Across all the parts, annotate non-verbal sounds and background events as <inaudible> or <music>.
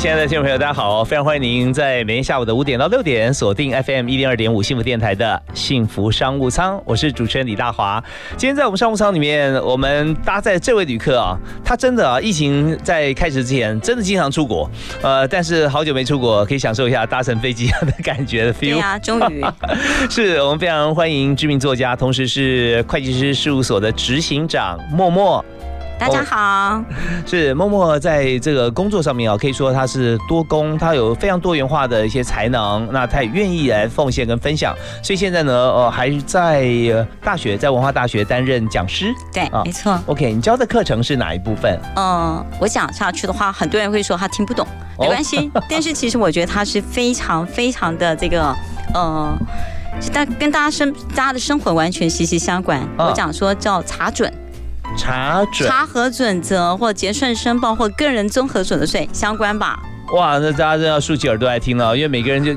亲爱的听众朋友，大家好！非常欢迎您在每天下午的五点到六点锁定 FM 一零二点五幸福电台的幸福商务舱，我是主持人李大华。今天在我们商务舱里面，我们搭载这位旅客啊，他真的啊，疫情在开始之前真的经常出国，呃，但是好久没出国，可以享受一下搭乘飞机的感觉的 feel。对呀，终于 <laughs> 是我们非常欢迎知名作家，同时是会计师事务所的执行长默默。大家好，是默默在这个工作上面啊，可以说他是多工，他有非常多元化的一些才能，那他也愿意来奉献跟分享，所以现在呢，呃，还在大学，在文化大学担任讲师。对，没错。OK，你教的课程是哪一部分？嗯，我讲下去的话，很多人会说他听不懂，没关系。<laughs> 但是其实我觉得他是非常非常的这个，呃，大跟大家生大家的生活完全息息相关。我讲说叫查准。查准查核准则或结算申报或个人综合所得税相关吧？哇，那大家真要竖起耳朵来听了，因为每个人就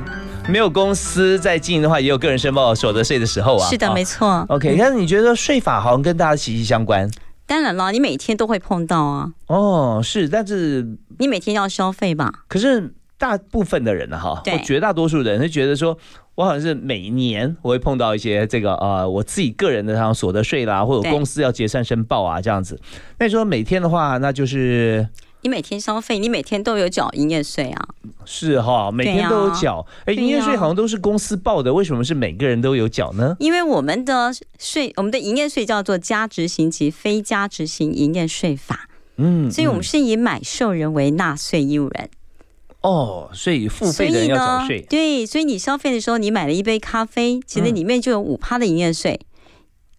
没有公司在经营的话，也有个人申报所得税的时候啊。是的，没错。OK，但是你觉得税法好像跟大家息息相关？当然了，你每天都会碰到啊。哦，是，但是你每天要消费吧？可是大部分的人呢，哈，或绝大多数人是觉得说。我好像是每年我会碰到一些这个呃我自己个人的像所得税啦，或者公司要结算申报啊这样子。那你说每天的话，那就是你每天消费，你每天都有缴营业税啊？是哈，每天都有缴。哎，营业税好像都是公司报的，为什么是每个人都有缴呢？因为我们的税，我们的营业税叫做加执行及非加执行营业税法。嗯，所以我们是以买受人为纳税义务人。哦，所以付费的人要缴税。对，所以你消费的时候，你买了一杯咖啡，其实里面就有五趴的营业税。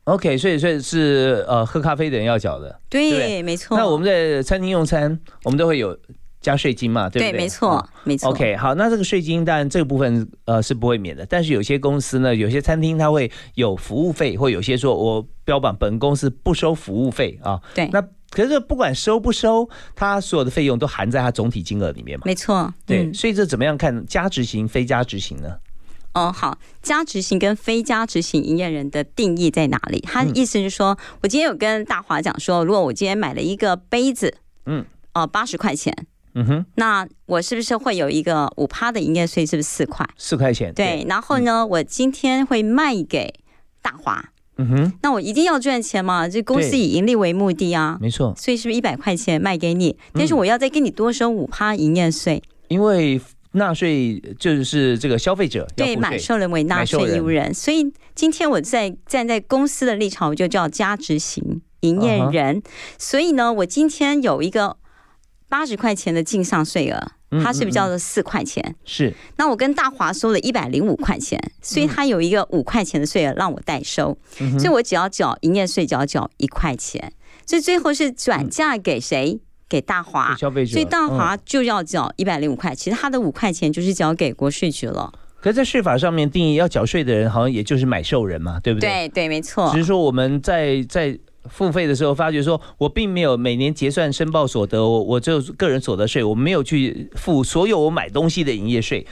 OK，所以所以是呃，喝咖啡的人要缴的。对，没错。那我们在餐厅用餐，我们都会有加税金嘛，对不对？对，没错，没错。OK，好，那这个税金当然这个部分呃是不会免的，但是有些公司呢，有些餐厅它会有服务费，或有些说我标榜本公司不收服务费啊。对，那。可是不管收不收，它所有的费用都含在它总体金额里面嘛？没错，对，所以这怎么样看加执行、非加执行呢？哦，好，加执行跟非加执行营业人的定义在哪里？他意思是说，我今天有跟大华讲说，如果我今天买了一个杯子，嗯，哦，八十块钱，嗯哼，那我是不是会有一个五趴的营业税？是不是四块？四块钱。对，然后呢，我今天会卖给大华。嗯哼，那我一定要赚钱嘛？这公司以盈利为目的啊，没错。所以是不是一百块钱卖给你？但是我要再给你多收五趴营业税，因为纳税就是这个消费者对买受人为纳税义务人，所以今天我在站在公司的立场，我就叫加执行营业人。所以呢，我今天有一个八十块钱的进项税额。它是不是叫做四块钱？是。那我跟大华收了一百零五块钱，所以他有一个五块钱的税额让我代收，所以我只要缴营业税，只要缴一块钱。所以最后是转嫁给谁？给大华消费者。所以大华就要缴一百零五块，其实他的五块钱就是交给国税局了。可在税法上面定义要缴税的人，好像也就是买受人嘛，对不对？对对，没错。只是说我们在在。付费的时候发觉说，我并没有每年结算申报所得，我我就个人所得税，我没有去付所有我买东西的营业税。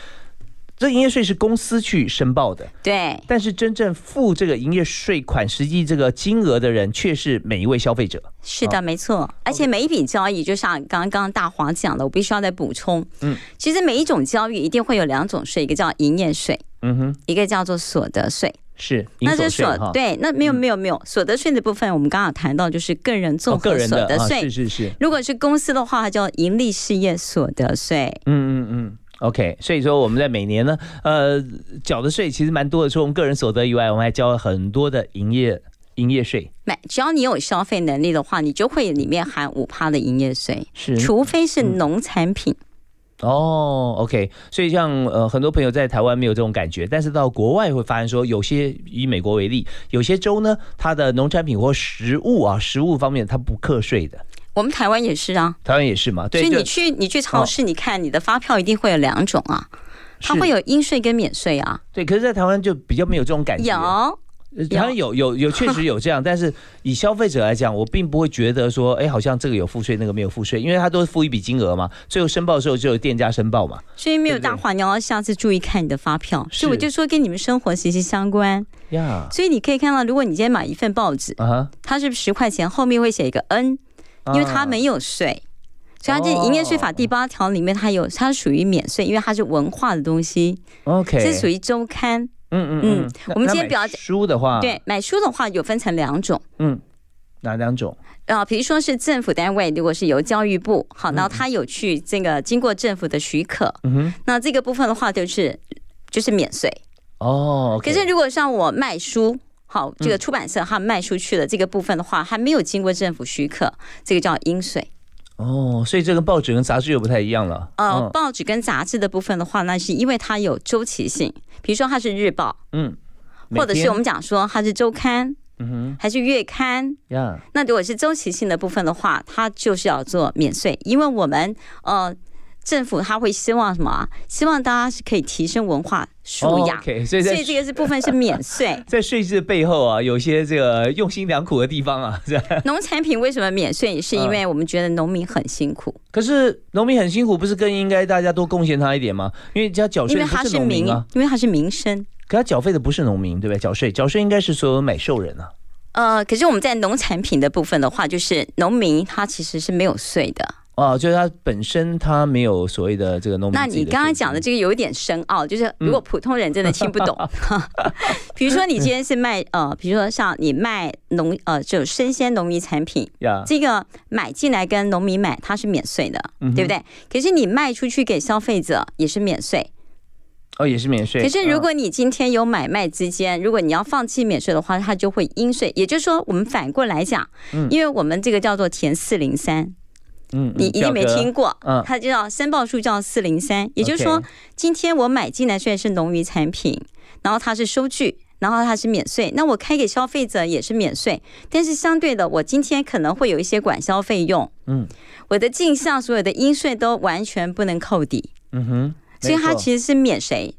这营业税是公司去申报的，对。但是真正付这个营业税款实际这个金额的人，却是每一位消费者。是的，没错。而且每一笔交易，就像刚刚大黄讲的，我必须要再补充。嗯，其实每一种交易一定会有两种税，一个叫营业税，嗯哼，一个叫做所得税。是，那是所对，那没有没有没有所得税的部分，我们刚刚谈到就是个人综合所得税，是是是。如果是公司的话，它叫盈利事业所得税。嗯嗯嗯，OK。所以说我们在每年呢，呃，缴的税其实蛮多的，除了我们个人所得以外，我们还交了很多的营业营业税。买，只要你有消费能力的话，你就会里面含五趴的营业税，是，除非是农产品。哦，OK，所以像呃很多朋友在台湾没有这种感觉，但是到国外会发现说，有些以美国为例，有些州呢，它的农产品或食物啊，食物方面它不课税的。我们台湾也是啊，台湾也是嘛。所以你去你去超市，你看你的发票一定会有两种啊，它会有应税跟免税啊。对，可是，在台湾就比较没有这种感觉。有。好像有有有确实有这样，<laughs> 但是以消费者来讲，我并不会觉得说，哎，好像这个有付税，那个没有付税，因为他都是付一笔金额嘛，最后申报的时候就有店家申报嘛。所以没有大话，你要下次注意看你的发票。所以我就说跟你们生活息息相关呀。所以你可以看到，如果你今天买一份报纸，啊，它是十块钱，后面会写一个 N，因为它没有税，所以它这营业税法第八条里面它有，它属于免税，因为它是文化的东西。OK，这属于周刊。嗯嗯嗯，我们今天比较书的话，对，买书的话有分成两种，嗯，哪两种？啊，比如说是政府单位，如果是由教育部，好，然后他有去这个经过政府的许可，嗯哼，那这个部分的话就是就是免税哦。可是如果像我卖书，好，这个出版社他卖出去的这个部分的话，还没有经过政府许可，这个叫应税。哦，所以这个报纸跟杂志又不太一样了。呃，报纸跟杂志的部分的话，那是因为它有周期性，比如说它是日报，嗯，或者是我们讲说它是周刊，嗯哼，还是月刊，呀。那如果是周期性的部分的话，它就是要做免税，因为我们呃。政府他会希望什么？希望大家是可以提升文化素养，所以所以这个是部分是免税。<laughs> 在税制背后啊，有些这个用心良苦的地方啊。<laughs> 农产品为什么免税？是因为我们觉得农民很辛苦。可是农民很辛苦，不是更应该大家多贡献他一点吗？因为他缴税不是农民啊，因为他是民生。可他缴费的不是农民，对不对？缴税缴税应该是所有买受人啊。呃，可是我们在农产品的部分的话，就是农民他其实是没有税的。哦，就是它本身它没有所谓的这个农民。那你刚刚讲的这个有一点深奥，就是如果普通人真的听不懂 <laughs> <laughs> 比如说你今天是卖呃，比如说像你卖农呃，就生鲜农民产品，这个买进来跟农民买它是免税的，对不对？可是你卖出去给消费者也是免税，哦，也是免税。可是如果你今天有买卖之间，如果你要放弃免税的话，它就会应税。也就是说，我们反过来讲，因为我们这个叫做填四零三。嗯，你一定没听过，嗯，它叫申报数叫四零三，也就是说，今天我买进来虽然是农渔产品，然后它是收据，然后它是免税，那我开给消费者也是免税，但是相对的，我今天可能会有一些管销费用，嗯，我的进项所有的应税都完全不能扣抵，嗯哼，所以它其实是免谁？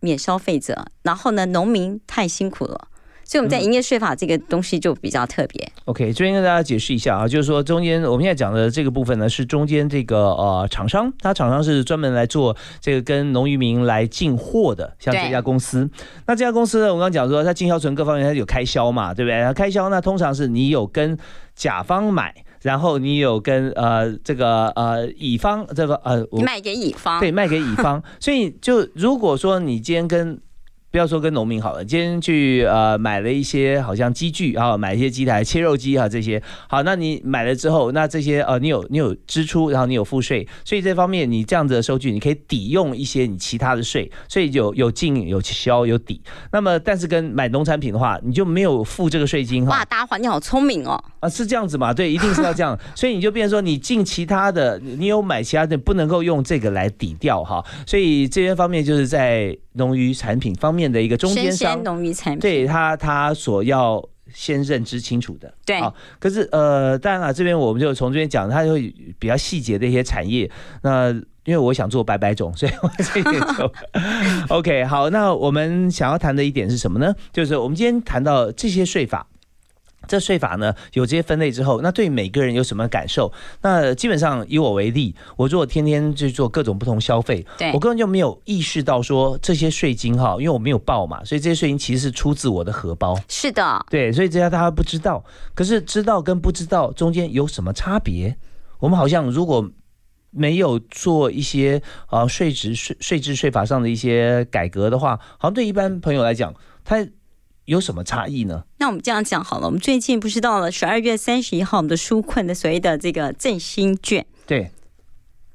免消费者，然后呢，农民太辛苦了。所以我们在营业税法这个东西就比较特别。OK，这边跟大家解释一下啊，就是说中间我们现在讲的这个部分呢，是中间这个呃厂商，它厂商是专门来做这个跟农渔民来进货的，像这家公司。那这家公司呢，我刚刚讲说，它进销存各方面它有开销嘛，对不对？开销那通常是你有跟甲方买，然后你有跟呃这个呃乙方这个呃卖给乙方，对，卖给乙方。所以就如果说你今天跟不要说跟农民好了，今天去呃买了一些好像机具啊，买一些机台切肉机啊这些。好，那你买了之后，那这些呃你有你有支出，然后你有付税，所以这方面你这样子的收据，你可以抵用一些你其他的税，所以有有进有销有抵。那么但是跟买农产品的话，你就没有付这个税金哈。哇，大华你好聪明哦。啊，是这样子嘛？对，一定是要这样。所以你就变成说，你进其他的，你有买其他的，不能够用这个来抵掉哈。所以这些方面就是在农渔产品方面。的一个中间商，农渔产品，对他他所要先认知清楚的，对啊。可是呃，当然了，这边我们就从这边讲，它会比较细节的一些产业。那因为我想做白白种，所以我这边就 <laughs> OK。好，那我们想要谈的一点是什么呢？就是我们今天谈到这些税法。这税法呢有这些分类之后，那对每个人有什么感受？那基本上以我为例，我如果天天去做各种不同消费，我根本就没有意识到说这些税金哈，因为我没有报嘛，所以这些税金其实是出自我的荷包。是的，对，所以这些大家不知道。可是知道跟不知道中间有什么差别？我们好像如果没有做一些啊税制税税制税法上的一些改革的话，好像对一般朋友来讲，他。有什么差异呢？那我们这样讲好了，我们最近不是到了十二月三十一号，我们的纾困的所谓的这个振兴券，对，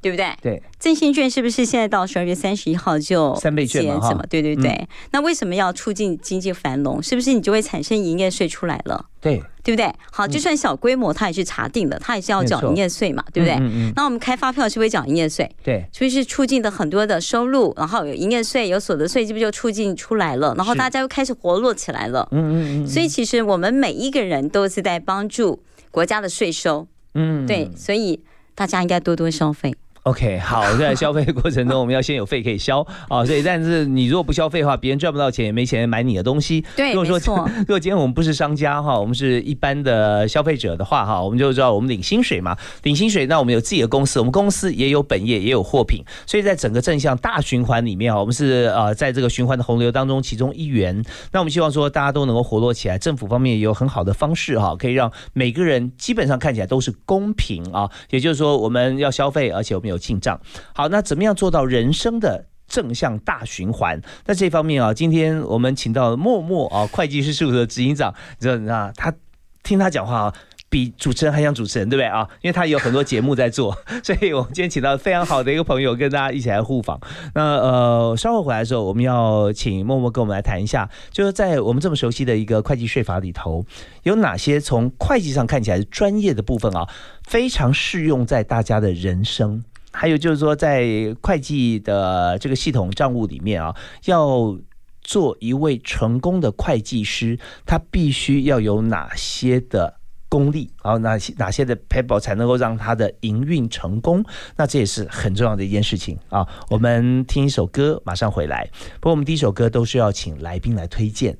对不对？对，振兴券是不是现在到十二月三十一号就三倍券嘛？对对对。那为什么要促进经济繁荣？是不是你就会产生营业税出来了？对。对不对？好，就算小规模，它也是查定的，它也是要缴营业税嘛，对不对？那我们开发票是不是缴营业税？对，所以是促进的很多的收入，然后有营业税、有所得税，这不就促进出来了？然后大家又开始活络起来了。嗯嗯嗯。所以其实我们每一个人都是在帮助国家的税收。嗯，对，所以大家应该多多消费。OK，好，在消费的过程中，我们要先有费可以消啊，所以但是你如果不消费的话，别人赚不到钱，也没钱买你的东西。对，如果说 <laughs> 如果今天我们不是商家哈，我们是一般的消费者的话哈，我们就知道我们领薪水嘛，领薪水，那我们有自己的公司，我们公司也有本业，也有货品，所以在整个正向大循环里面啊，我们是呃在这个循环的洪流当中其中一员。那我们希望说大家都能够活络起来，政府方面也有很好的方式哈，可以让每个人基本上看起来都是公平啊，也就是说我们要消费，而且我们有进账。好，那怎么样做到人生的正向大循环？那这方面啊，今天我们请到默默啊，会计师事务所的执行长，你知道他听他讲话啊，比主持人还像主持人，对不对啊？因为他有很多节目在做，<laughs> 所以我们今天请到非常好的一个朋友，跟大家一起来互访。那呃，稍后回来的时候，我们要请默默跟我们来谈一下，就是在我们这么熟悉的一个会计税法里头，有哪些从会计上看起来专业的部分啊，非常适用在大家的人生。还有就是说，在会计的这个系统账务里面啊，要做一位成功的会计师，他必须要有哪些的功力，然后哪些哪些的 paper 才能够让他的营运成功？那这也是很重要的一件事情啊。我们听一首歌，马上回来。不过我们第一首歌都是要请来宾来推荐。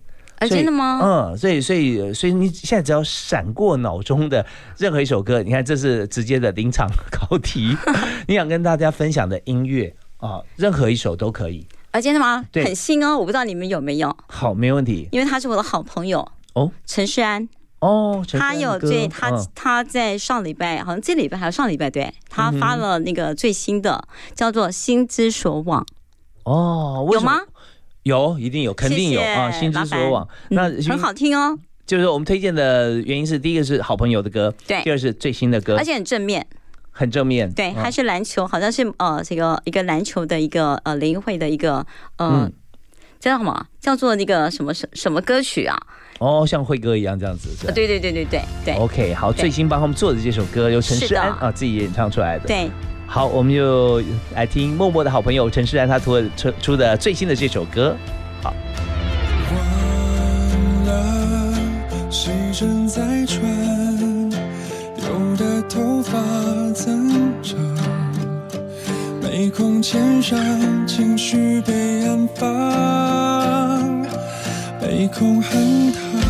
真的吗？嗯，所以所以所以你现在只要闪过脑中的任何一首歌，你看这是直接的临场考题，<laughs> 你想跟大家分享的音乐啊，任何一首都可以。啊，真的吗？对，很新哦，我不知道你们有没有。好，没问题。因为他是我的好朋友哦，陈世安哦，他有最他他在上礼拜，好像这礼拜还有上礼拜，对他发了那个最新的叫做《心之所往》哦，有吗？有，一定有，肯定有啊！心之所往，那很好听哦。就是我们推荐的原因是，第一个是好朋友的歌，对；第二是最新的歌，而且很正面，很正面。对，还是篮球，好像是呃，这个一个篮球的一个呃联会的一个呃，叫什么？叫做那个什么什什么歌曲啊？哦，像辉哥一样这样子。对对对对对对。OK，好，最新帮他们做的这首歌由陈诗安啊自己演唱出来的。对。好，我们就来听默默的好朋友陈世安他出出出的最新的这首歌。好。忘了谁正在穿，有的头发增长，没空牵上情绪被安放，没空很烫。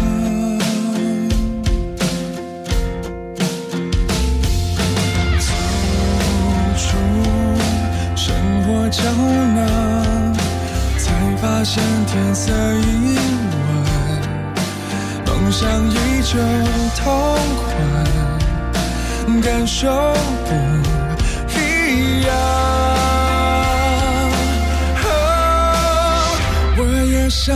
色已晚，梦想依旧痛快，感受不一样。我也想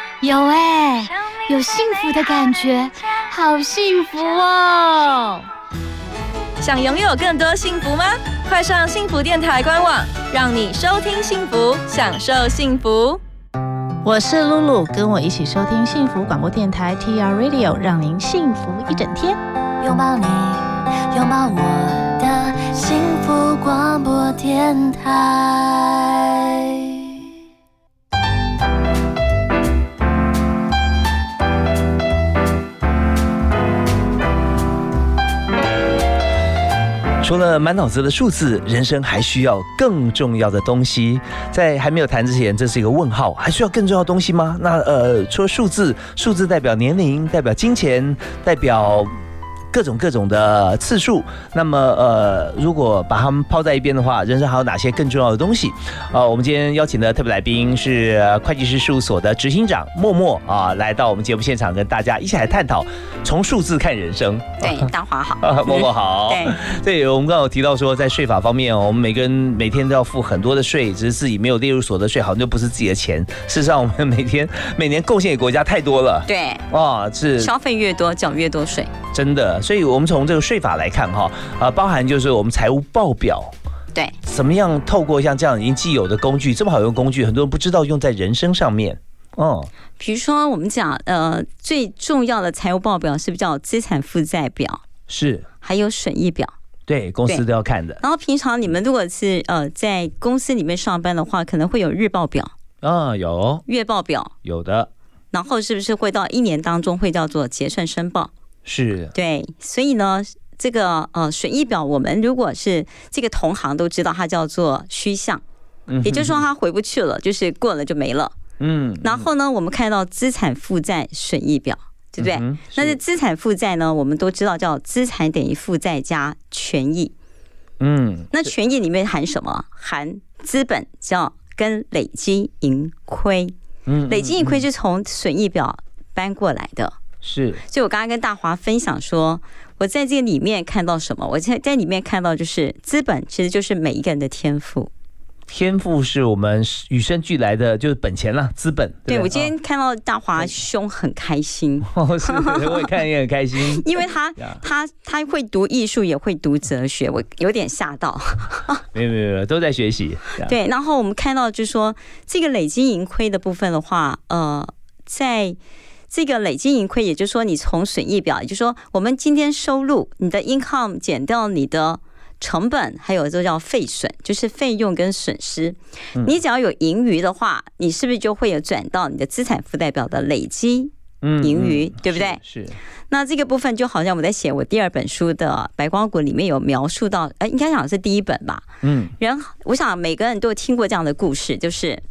有哎，有幸福的感觉，好幸福哦！想拥有更多幸福吗？快上幸福电台官网，让你收听幸福，享受幸福。我是露露，跟我一起收听幸福广播电台 TR Radio，让您幸福一整天。拥抱你，拥抱我的幸福广播电台。除了满脑子的数字，人生还需要更重要的东西。在还没有谈之前，这是一个问号，还需要更重要的东西吗？那呃，除了数字，数字代表年龄，代表金钱，代表。各种各种的次数，那么呃，如果把它们抛在一边的话，人生还有哪些更重要的东西？呃，我们今天邀请的特别来宾是会计师事务所的执行长默默啊，来到我们节目现场，跟大家一起来探讨从数字看人生。对，大华好，默默好。<laughs> 对，<laughs> 对，我们刚刚有提到说，在税法方面，我们每个人每天都要付很多的税，只是自己没有列入所得税，好像就不是自己的钱。事实上，我们每天每年贡献给国家太多了。对，哇，是消费越多，缴越多税。真的，所以我们从这个税法来看哈，啊，包含就是我们财务报表，对，怎么样透过像这样已经既有的工具，这么好用工具，很多人不知道用在人生上面，哦，比如说我们讲，呃，最重要的财务报表是不是叫资产负债表？是，还有损益表，对，公司都要看的。然后平常你们如果是呃在公司里面上班的话，可能会有日报表啊，有月报表，有的。然后是不是会到一年当中会叫做结算申报？是对，所以呢，这个呃损益表，我们如果是这个同行都知道，它叫做虚项，也就是说它回不去了，就是过了就没了。嗯，然后呢，我们看到资产负债损益表，对不对？那是资产负债呢，我们都知道叫资产等于负债加权益。嗯，那权益里面含什么？含资本叫跟累积盈亏。嗯，累积盈亏是从损益表搬过来的。是，所以我刚刚跟大华分享说，我在这个里面看到什么？我在在里面看到就是资本，其实就是每一个人的天赋。天赋是我们与生俱来的，就是本钱了，资本。对我今天看到大华兄很开心，<laughs> 是，我也看也很开心，<laughs> 因为他他他会读艺术，也会读哲学，我有点吓到。<laughs> 没有没有没有，都在学习。对，然后我们看到就是说，这个累积盈亏的部分的话，呃，在。这个累积盈亏，也就是说，你从损益表，也就是说，我们今天收入，你的 income 减掉你的成本，还有这个叫费损，就是费用跟损失。你只要有盈余的话，你是不是就会有转到你的资产负债表的累积盈余，对不对？是。那这个部分就好像我在写我第二本书的《白光谷》里面有描述到，哎，应该讲是第一本吧？嗯。人，我想每个人都有听过这样的故事，就是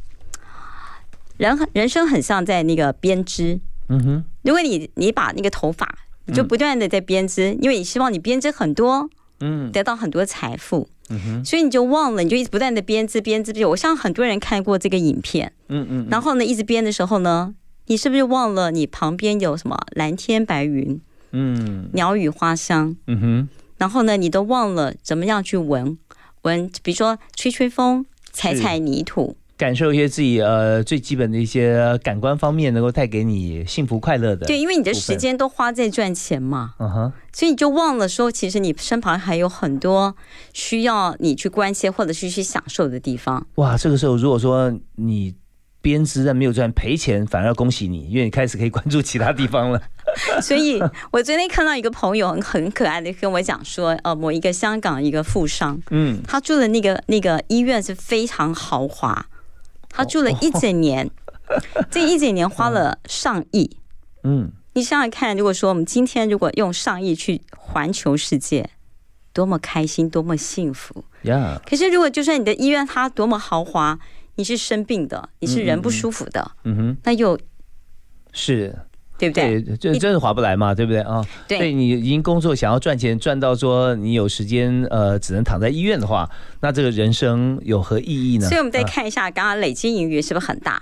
人人生很像在那个编织。嗯哼，如果你你把那个头发，你就不断的在编织，因为你希望你编织很多，嗯，得到很多财富，嗯哼，所以你就忘了，你就一直不断的编织编织编。我像很多人看过这个影片，嗯嗯，然后呢，一直编的时候呢，你是不是忘了你旁边有什么蓝天白云，嗯，鸟语花香，嗯哼，然后呢，你都忘了怎么样去闻闻，比如说吹吹风，踩踩泥土。感受一些自己呃最基本的一些感官方面，能够带给你幸福快乐的。对，因为你的时间都花在赚钱嘛，嗯哼，所以你就忘了说，其实你身旁还有很多需要你去关切或者是去享受的地方。哇，这个时候如果说你编织但没有赚赔钱，反而要恭喜你，因为你开始可以关注其他地方了。<laughs> 所以我昨天看到一个朋友很很可爱的跟我讲说，呃，某一个香港一个富商，嗯，他住的那个那个医院是非常豪华。他住了一整年，<laughs> 这一整年花了上亿。嗯，你想想看，如果说我们今天如果用上亿去环球世界，多么开心，多么幸福呀！可是如果就算你的医院它多么豪华，你是生病的，你是人不舒服的，嗯哼，那又是。对不对？这真是划不来嘛，对不对啊？对，你已经工作想要赚钱，赚到说你有时间呃，只能躺在医院的话，那这个人生有何意义呢？所以我们再看一下，刚刚累积盈余是不是很大？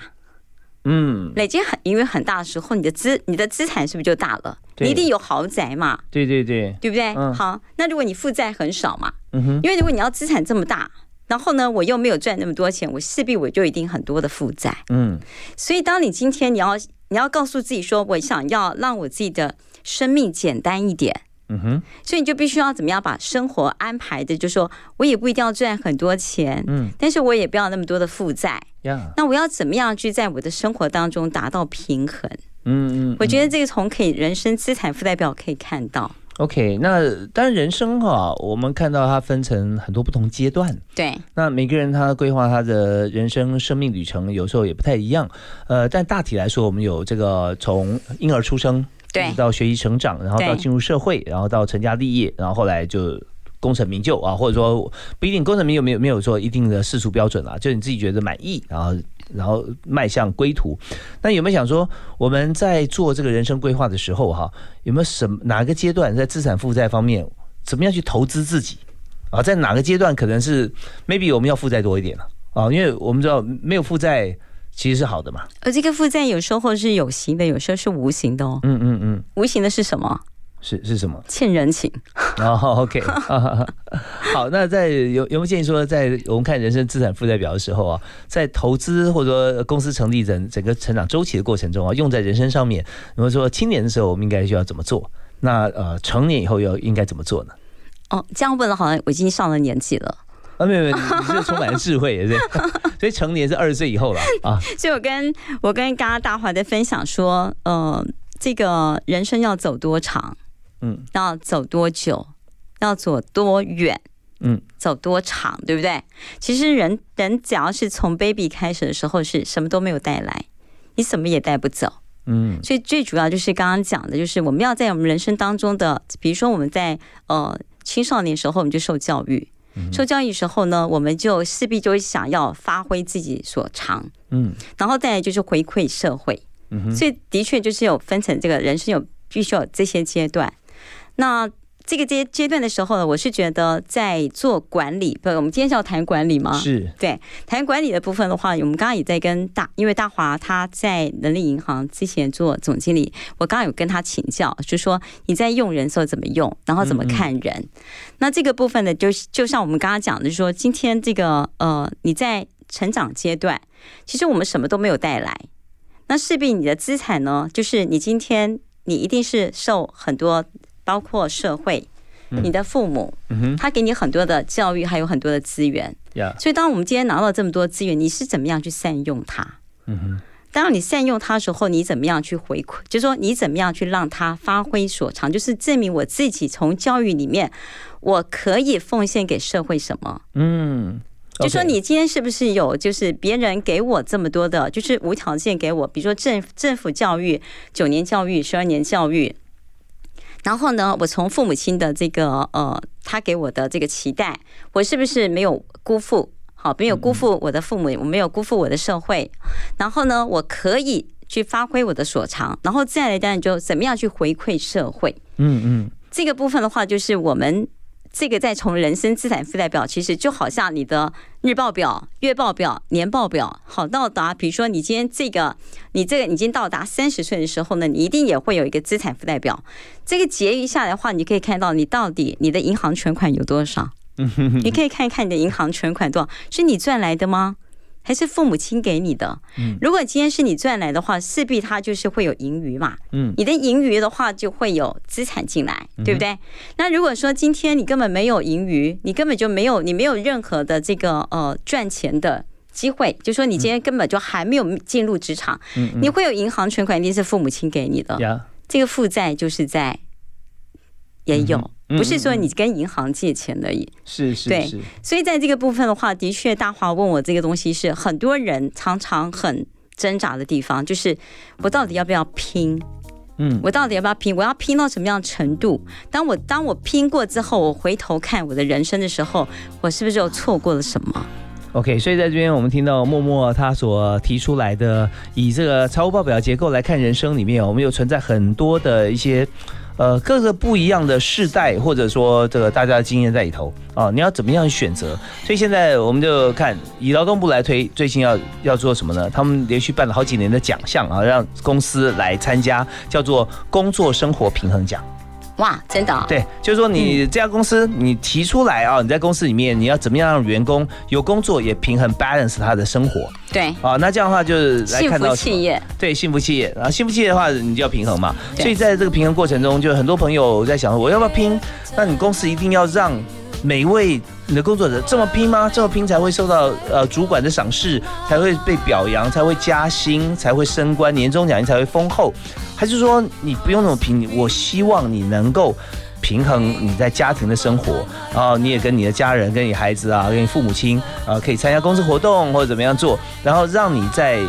嗯，累积很盈余很大的时候，你的资你的资产是不是就大了？你一定有豪宅嘛？对对对，对不对？好，那如果你负债很少嘛，嗯哼，因为如果你要资产这么大，然后呢，我又没有赚那么多钱，我势必我就一定很多的负债。嗯，所以当你今天你要你要告诉自己说，我想要让我自己的生命简单一点。嗯哼，所以你就必须要怎么样把生活安排的，就说我也不一定要赚很多钱，嗯，但是我也不要那么多的负债，呀，那我要怎么样去在我的生活当中达到平衡？嗯嗯，我觉得这个从可以人生资产负债表可以看到。OK，那当然人生哈，我们看到它分成很多不同阶段，对，那每个人他规划他的人生生命旅程，有时候也不太一样，呃，但大体来说，我们有这个从婴儿出生。对，到学习成长，然后到进入社会，然后到成家立业，然后后来就功成名就啊，或者说不一定功成名就，没有没有说一定的世俗标准啊，就你自己觉得满意，然后然后迈向归途。那有没有想说我们在做这个人生规划的时候哈，有没有什么哪个阶段在资产负债方面，怎么样去投资自己啊？在哪个阶段可能是 maybe 我们要负债多一点了啊？因为我们知道没有负债。其实是好的嘛，而这个负债有时候是有形的，有时候是无形的哦。嗯嗯嗯，无形的是什么？是是什么？欠人情。哦，OK。<laughs> 好，那在有有没有建议说，在我们看人生资产负债表的时候啊，在投资或者说公司成立整整个成长周期的过程中啊，用在人生上面，如果说青年的时候我们应该需要怎么做？那呃，成年以后要应该怎么做呢？哦，这样问了，好像我已经上了年纪了。啊，没有没有，你是充满了智慧，是 <laughs> 所以成年是二十岁以后了啊。<laughs> 所以我跟我跟刚刚大华在分享说，呃，这个人生要走多长，嗯，要走多久，要走多远，嗯，走多长，对不对？其实人人只要是从 baby 开始的时候，是什么都没有带来，你什么也带不走，嗯。所以最主要就是刚刚讲的，就是我们要在我们人生当中的，比如说我们在呃青少年时候，我们就受教育。受教育时候呢，我们就势必就会想要发挥自己所长，嗯，然后再来就是回馈社会，嗯所以的确就是有分成这个人生有必须有这些阶段，那。这个阶阶段的时候呢，我是觉得在做管理，不，我们今天是要谈管理吗？是对谈管理的部分的话，我们刚刚也在跟大，因为大华他在人力银行之前做总经理，我刚刚有跟他请教，就说你在用人时候怎么用，然后怎么看人。那这个部分呢，就就像我们刚刚讲的，就说今天这个呃，你在成长阶段，其实我们什么都没有带来，那势必你的资产呢，就是你今天你一定是受很多。包括社会，你的父母，他给你很多的教育，还有很多的资源。所以，当我们今天拿到这么多资源，你是怎么样去善用它？嗯哼。当你善用它的时候，你怎么样去回馈？就是说，你怎么样去让它发挥所长？就是证明我自己从教育里面，我可以奉献给社会什么？嗯。就说你今天是不是有？就是别人给我这么多的，就是无条件给我，比如说政政府教育九年教育、十二年教育。然后呢，我从父母亲的这个呃，他给我的这个期待，我是不是没有辜负？好，没有辜负我的父母，我没有辜负我的社会。然后呢，我可以去发挥我的所长。然后再来，当然就怎么样去回馈社会？嗯嗯，这个部分的话，就是我们。这个再从人生资产负债表，其实就好像你的日报表、月报表、年报表，好到达，比如说你今天这个，你这个已经到达三十岁的时候呢，你一定也会有一个资产负债表。这个结余下来的话，你可以看到你到底你的银行存款有多少。你可以看一看你的银行存款多少，是你赚来的吗？还是父母亲给你的。嗯，如果今天是你赚来的话，势必它就是会有盈余嘛。嗯，你的盈余的话就会有资产进来，对不对？那如果说今天你根本没有盈余，你根本就没有，你没有任何的这个呃赚钱的机会，就说你今天根本就还没有进入职场，你会有银行存款，一定是父母亲给你的。这个负债就是在也有。不是说你跟银行借钱而已，是是对，所以在这个部分的话，的确大华问我这个东西是很多人常常很挣扎的地方，就是我到底要不要拼？嗯，我到底要不要拼？我要拼到什么样程度？当我当我拼过之后，我回头看我的人生的时候，我是不是又错过了什么？OK，所以在这边我们听到默默他所提出来的，以这个财务报表结构来看人生里面，我们有存在很多的一些。呃各个不一样的世代，或者说这个大家的经验在里头啊，你要怎么样选择？所以现在我们就看以劳动部来推，最近要要做什么呢？他们连续办了好几年的奖项啊，让公司来参加，叫做工作生活平衡奖。哇，真的、哦？对，就是说你这家公司你提出来啊，你在公司里面你要怎么样让员工有工作也平衡 balance 他的生活对，啊？那这样的话就是来幸看到福企业，对幸福企业，然后幸福企业的话，你就要平衡嘛。所以在这个平衡过程中，就很多朋友在想，我要不要拼？那你公司一定要让每一位你的工作者这么拼吗？这么拼才会受到呃主管的赏识，才会被表扬，才会加薪，才会升官，年终奖金才会丰厚？还是说你不用那么拼？我希望你能够。平衡你在家庭的生活，然后你也跟你的家人、跟你孩子啊、跟你父母亲啊，可以参加公司活动或者怎么样做，然后让你在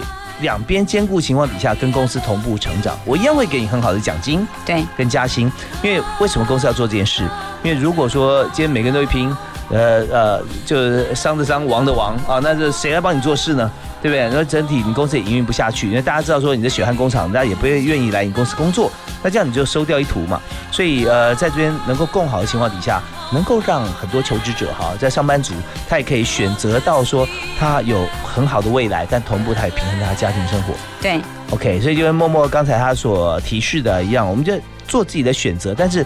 两边兼顾情况底下，跟公司同步成长。我一样会给你很好的奖金对，跟加薪，因为为什么公司要做这件事？因为如果说今天每个人都会拼，呃呃，就是商的商，王的王啊，那这谁来帮你做事呢？对不对？那整体你公司也营运不下去，因为大家知道说你的血汗工厂，大家也不会愿意来你公司工作，那这样你就收掉一途嘛。所以呃，在这边能够更好的情况底下，能够让很多求职者哈，在上班族他也可以选择到说他有很好的未来，但同步他也平衡他家庭生活。对，OK，所以就跟默默刚才他所提示的一样，我们就做自己的选择，但是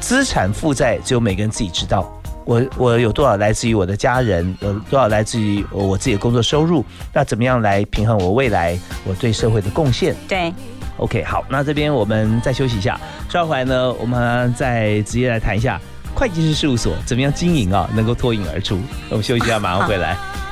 资产负债只有每个人自己知道。我我有多少来自于我的家人，有多少来自于我自己的工作收入？那怎么样来平衡我未来我对社会的贡献对，？OK，好，那这边我们再休息一下，稍后回来呢，我们再直接来谈一下会计师事务所怎么样经营啊，能够脱颖而出。我们休息一下，马上回来。<laughs>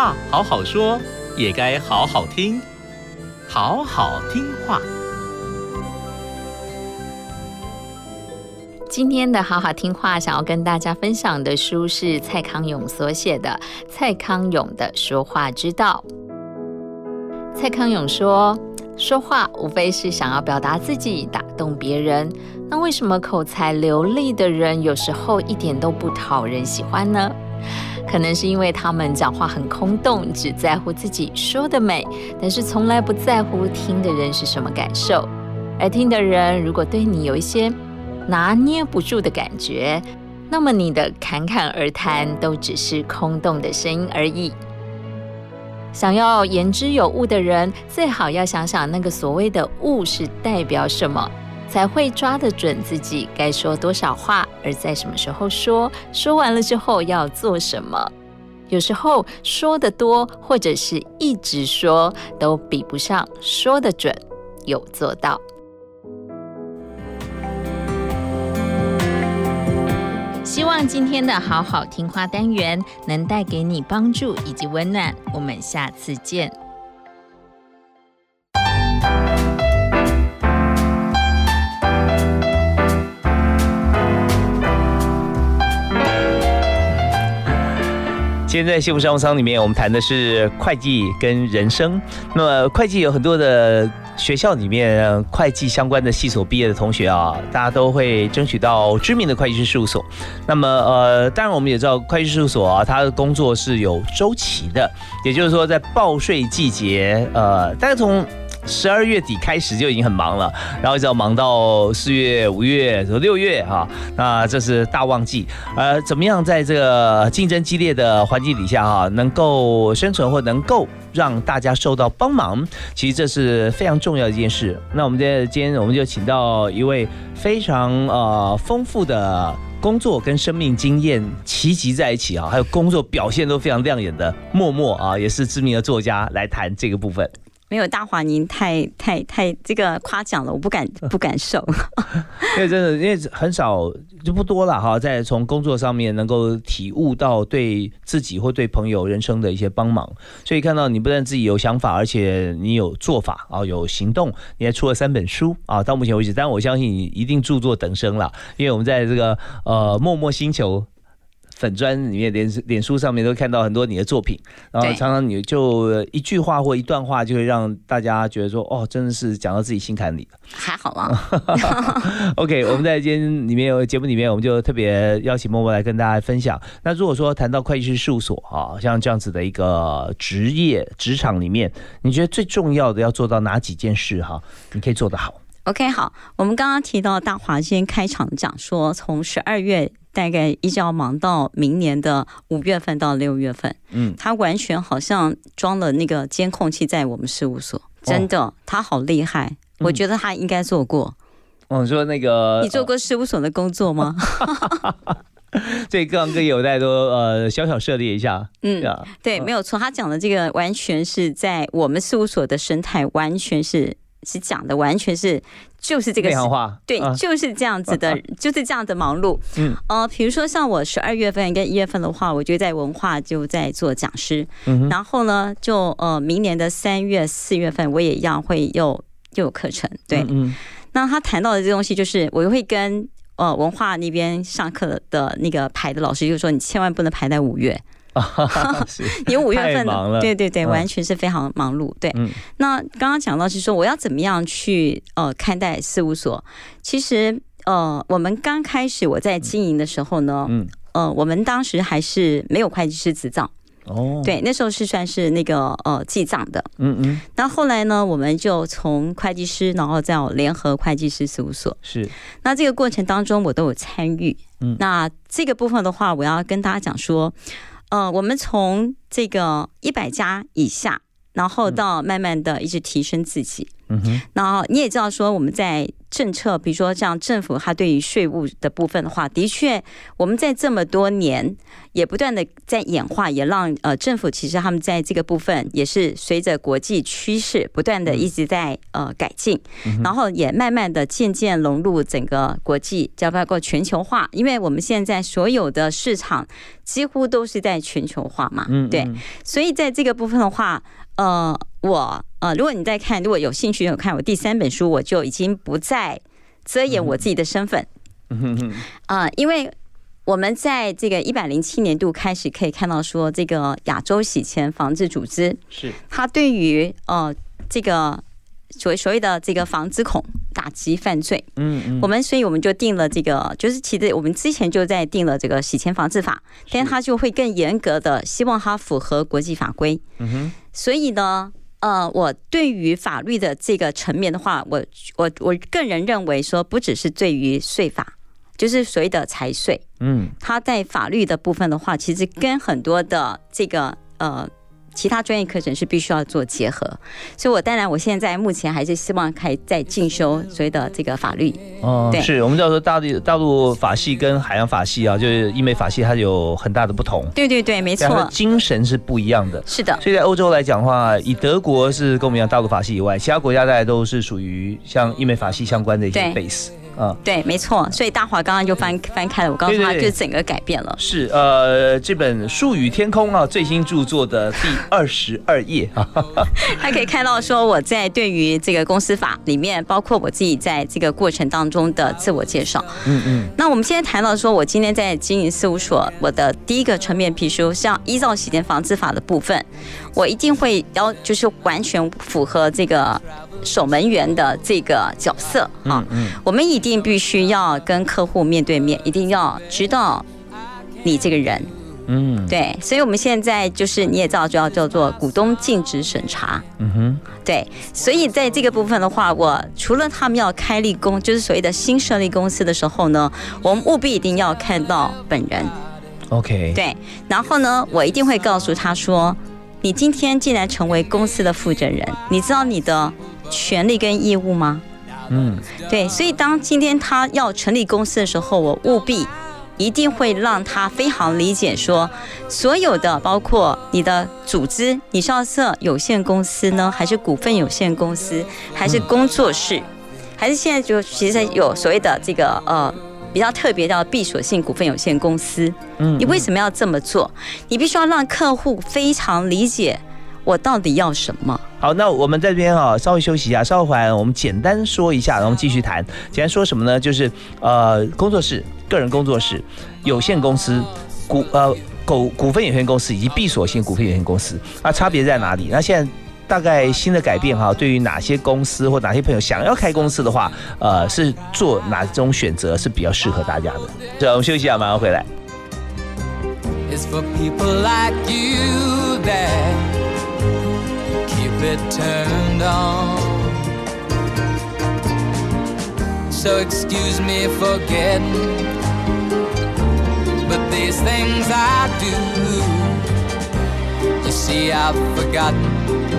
话好好说，也该好好听。好好听话。今天的好好听话，想要跟大家分享的书是蔡康永所写的《蔡康永的说话之道》。蔡康永说：“说话无非是想要表达自己，打动别人。那为什么口才流利的人有时候一点都不讨人喜欢呢？可能是因为他们讲话很空洞，只在乎自己说的美，但是从来不在乎听的人是什么感受。而听的人如果对你有一些……”拿捏不住的感觉，那么你的侃侃而谈都只是空洞的声音而已。想要言之有物的人，最好要想想那个所谓的“物”是代表什么，才会抓得准自己该说多少话，而在什么时候说。说完了之后要做什么？有时候说的多，或者是一直说，都比不上说的准，有做到。希望今天的好好听话单元能带给你帮助以及温暖。我们下次见。今天在幸福商务舱里面，我们谈的是会计跟人生。那么会计有很多的。学校里面会计相关的系所毕业的同学啊，大家都会争取到知名的会计师事务所。那么呃，当然我们也知道会计事务所啊，它的工作是有周期的，也就是说在报税季节，呃，大家从。十二月底开始就已经很忙了，然后一直要忙到四月、五月、六月哈，那这是大旺季。呃，怎么样在这个竞争激烈的环境底下哈，能够生存或能够让大家受到帮忙，其实这是非常重要的一件事。那我们今天我们就请到一位非常呃丰富的工作跟生命经验齐集在一起啊，还有工作表现都非常亮眼的默默啊，也是知名的作家来谈这个部分。没有大华，您太太太这个夸奖了，我不敢 <laughs> 不敢受。<laughs> 因为真的，因为很少就不多了哈，在从工作上面能够体悟到对自己或对朋友人生的一些帮忙，所以看到你不但自己有想法，而且你有做法啊，有行动，你还出了三本书啊，到目前为止，但我相信你一定著作等身了，因为我们在这个呃默默星球。粉砖里面、脸脸书上面都看到很多你的作品，然后常常你就一句话或一段话，就会让大家觉得说：“哦，真的是讲到自己心坎里了。”还好吗？<laughs> OK，我们在今天里面有节目里面，我们就特别邀请默默来跟大家分享。那如果说谈到会计师事务所啊，像这样子的一个职业职场里面，你觉得最重要的要做到哪几件事哈？你可以做得好。OK，好，我们刚刚提到大华今天开场讲说，从十二月。大概一直要忙到明年的五月份到六月份，嗯，他完全好像装了那个监控器在我们事务所，真的，他好厉害，我觉得他应该做过。我说那个，你做过事务所的工作吗？<laughs> 这各行各业我大家都呃小小涉猎一下，嗯，对，没有错，他讲的这个完全是在我们事务所的生态，完全是。是讲的完全是就是这个话，对，就是这样子的，就是这样的忙碌。嗯，呃，比如说像我十二月份跟一月份的话，我就在文化就在做讲师，嗯然后呢，就呃明年的三月四月份我也一样会又又有课程。对，嗯，那他谈到的这东西就是，我会跟呃文化那边上课的那个排的老师，就是说你千万不能排在五月。<laughs> 你五月份的对对对，完全是非常忙碌。对，那刚刚讲到是说，我要怎么样去呃看待事务所？其实呃，我们刚开始我在经营的时候呢，嗯，呃，我们当时还是没有会计师执照哦。对，那时候是算是那个呃记账的。嗯嗯。那后来呢，我们就从会计师，然后再联合会计师事务所。是。那这个过程当中，我都有参与。嗯。那这个部分的话，我要跟大家讲说。呃，我们从这个一百家以下，然后到慢慢的一直提升自己。嗯哼。然后你也知道说，我们在政策，比如说像政府它对于税务的部分的话，的确我们在这么多年也不断的在演化，也让呃政府其实他们在这个部分也是随着国际趋势不断的一直在呃改进，然后也慢慢的渐渐融入整个国际，叫包括全球化，因为我们现在所有的市场几乎都是在全球化嘛，对，所以在这个部分的话，呃，我呃，如果你在看，如果有兴趣有看我第三本书，我就已经不再遮掩我自己的身份，啊、因为我们在这个一百零七年度开始可以看到说，这个亚洲洗钱防治组织是。它对于呃这个所谓所谓的这个防资恐打击犯罪，嗯嗯。我们所以我们就定了这个，就是其实我们之前就在定了这个洗钱防治法，但是它就会更严格的，希望它符合国际法规。嗯哼，所以呢，呃，我对于法律的这个层面的话，我我我个人认为说，不只是对于税法，就是所谓的财税，嗯它在法律的部分的话，其实跟很多的这个呃。其他专业课程是必须要做结合，所以我当然我现在目前还是希望可以再进修所谓的这个法律。哦，对。是我们知道说大陆大陆法系跟海洋法系啊，就是英美法系它有很大的不同，对对对，没错，精神是不一样的。是的，所以在欧洲来讲的话，以德国是跟我们一样大陆法系以外，其他国家大概都是属于像英美法系相关的一些 base 啊。对，没错。所以大华刚刚就翻翻开了，我告诉他，就整个改变了。是呃，这本《树与天空》啊，最新著作的第二十二页啊，<laughs> 他可以看到说我在对于这个公司法里面，包括我自己在这个过程当中的自我介绍。嗯嗯，那我们现在谈到说，我今天在经营事务所，我的第一个层面，譬如说像依照洗钱防治法的部分，我一定会要就是完全符合这个守门员的这个角色啊。嗯我们一定必须要跟客户面对面，一定要知道你这个人。嗯，对，所以我们现在就是你也知道，就要叫做股东尽职审查。嗯哼，对，所以在这个部分的话，我除了他们要开立公，就是所谓的新设立公司的时候呢，我们务必一定要看到本人。，OK，对，然后呢，我一定会告诉他说，你今天既然成为公司的负责人，你知道你的权利跟义务吗？嗯，对，所以当今天他要成立公司的时候，我务必一定会让他非常理解说，所有的包括你的组织，你是要设有限公司呢，还是股份有限公司，还是工作室，还是现在就其实有所谓的这个呃。比较特别叫闭锁性股份有限公司，嗯你为什么要这么做？你必须要让客户非常理解我到底要什么。好，那我们在这边啊，稍微休息一下，稍后回来我们简单说一下，然后继续谈。简单说什么呢？就是呃，工作室、个人工作室、有限公司、股呃股股份有限公司以及闭锁性股份有限公司，那差别在哪里？那现在。大概新的改变哈，对于哪些公司或哪些朋友想要开公司的话，呃，是做哪种选择是比较适合大家的？这我们休息一下，马上回来。It's for people like you that keep it turned on. So excuse me for getting, but these things I do. You see, I've forgotten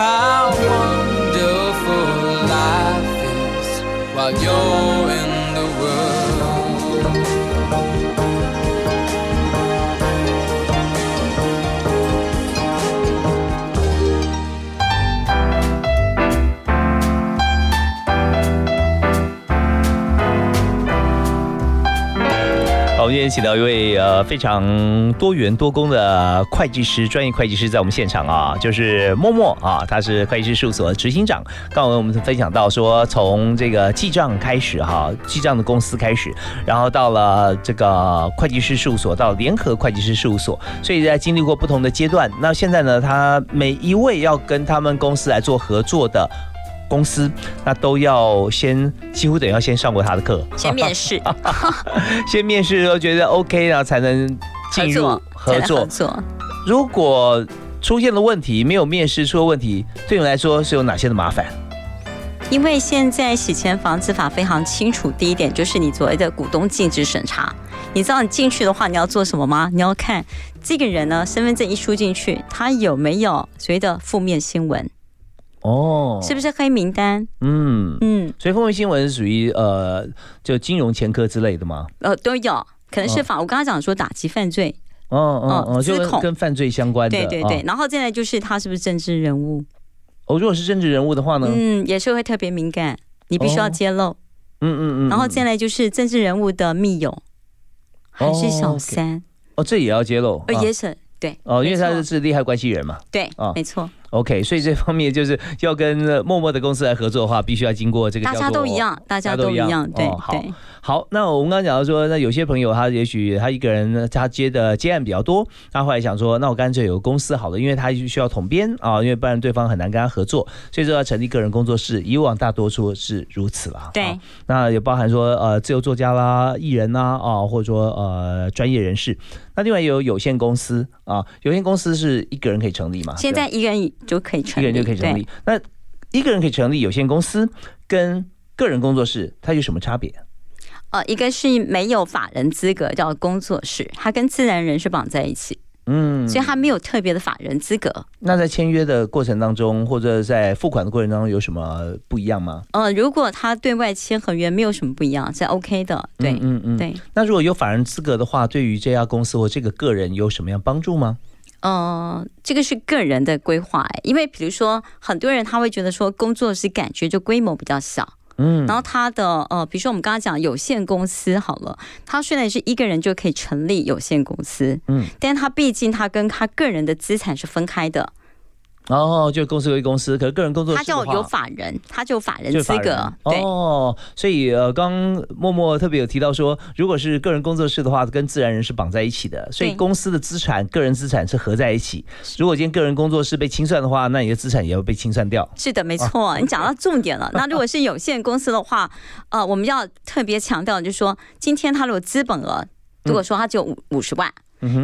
how wonderful life is while you're in 们今天请到一位呃非常多元多工的会计师，专业会计师在我们现场啊，就是默默啊，他是会计师事务所执行长。刚刚我们分享到说，从这个记账开始哈，记账的公司开始，然后到了这个会计师事务所，到联合会计师事务所，所以在经历过不同的阶段。那现在呢，他每一位要跟他们公司来做合作的。公司那都要先几乎等于要先上过他的课，先面试，<laughs> 先面试都觉得 OK，然后才能进入合作。合作。如果出现了问题，没有面试出了问题，对你来说是有哪些的麻烦？因为现在洗钱防治法非常清楚，第一点就是你所谓的股东尽职审查。你知道你进去的话，你要做什么吗？你要看这个人呢，身份证一输进去，他有没有所谓的负面新闻。哦，是不是黑名单？嗯嗯，所以风云新闻是属于呃，就金融前科之类的吗？呃，都有可能是法。我刚刚讲说打击犯罪，哦哦哦，就跟犯罪相关的。对对对，然后再来就是他是不是政治人物？哦，如果是政治人物的话呢？嗯，也是会特别敏感，你必须要揭露。嗯嗯嗯。然后再来就是政治人物的密友，还是小三？哦，这也要揭露。呃，也是对。哦，因为他是利害关系人嘛。对，啊，没错。OK，所以这方面就是要跟默默的公司来合作的话，必须要经过这个。大家都一样，大家都一样，对对。好，那我们刚刚讲到说，那有些朋友他也许他一个人他接的接案比较多，他后来想说，那我干脆有个公司好了，因为他需要统编啊，因为不然对方很难跟他合作，所以说要成立个人工作室。以往大多数是如此啦，对。那也包含说呃自由作家啦、艺人啦啊，或者说呃专业人士。那另外有有限公司啊，有限公司是一个人可以成立嘛？现在一个人就可以成立，一个人就可以成立。那一个人可以成立有限公司，跟个人工作室它有什么差别？呃，一个是没有法人资格叫工作室，它跟自然人是绑在一起，嗯，所以他没有特别的法人资格。那在签约的过程当中，或者在付款的过程当中，有什么不一样吗？呃，如果他对外签合约，没有什么不一样，是 OK 的。对，嗯嗯，对。那如果有法人资格的话，对于这家公司或这个个人有什么样帮助吗？呃，这个是个人的规划，因为比如说很多人他会觉得说工作室感觉就规模比较小。嗯，然后他的呃，比如说我们刚刚讲有限公司好了，他虽然是一个人就可以成立有限公司，嗯，但他毕竟他跟他个人的资产是分开的。哦，就公司归公司，可是个人工作室他就有法人，他就有法人资格。哦，所以呃，刚默默特别有提到说，如果是个人工作室的话，跟自然人是绑在一起的，所以公司的资产、个人资产是合在一起。如果今天个人工作室被清算的话，那你的资产也要被清算掉。是的，没错，你讲到重点了。那如果是有限公司的话，呃，我们要特别强调，就是说，今天他如果资本额，如果说他只有五五十万。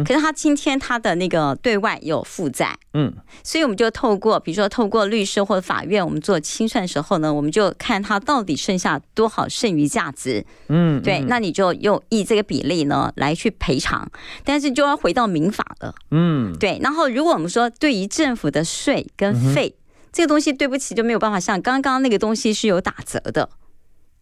可是他今天他的那个对外有负债，嗯，所以我们就透过比如说透过律师或者法院，我们做清算的时候呢，我们就看他到底剩下多少剩余价值，嗯，对，那你就用以这个比例呢来去赔偿，但是就要回到民法了，嗯，对，然后如果我们说对于政府的税跟费这个东西，对不起就没有办法像刚刚那个东西是有打折的。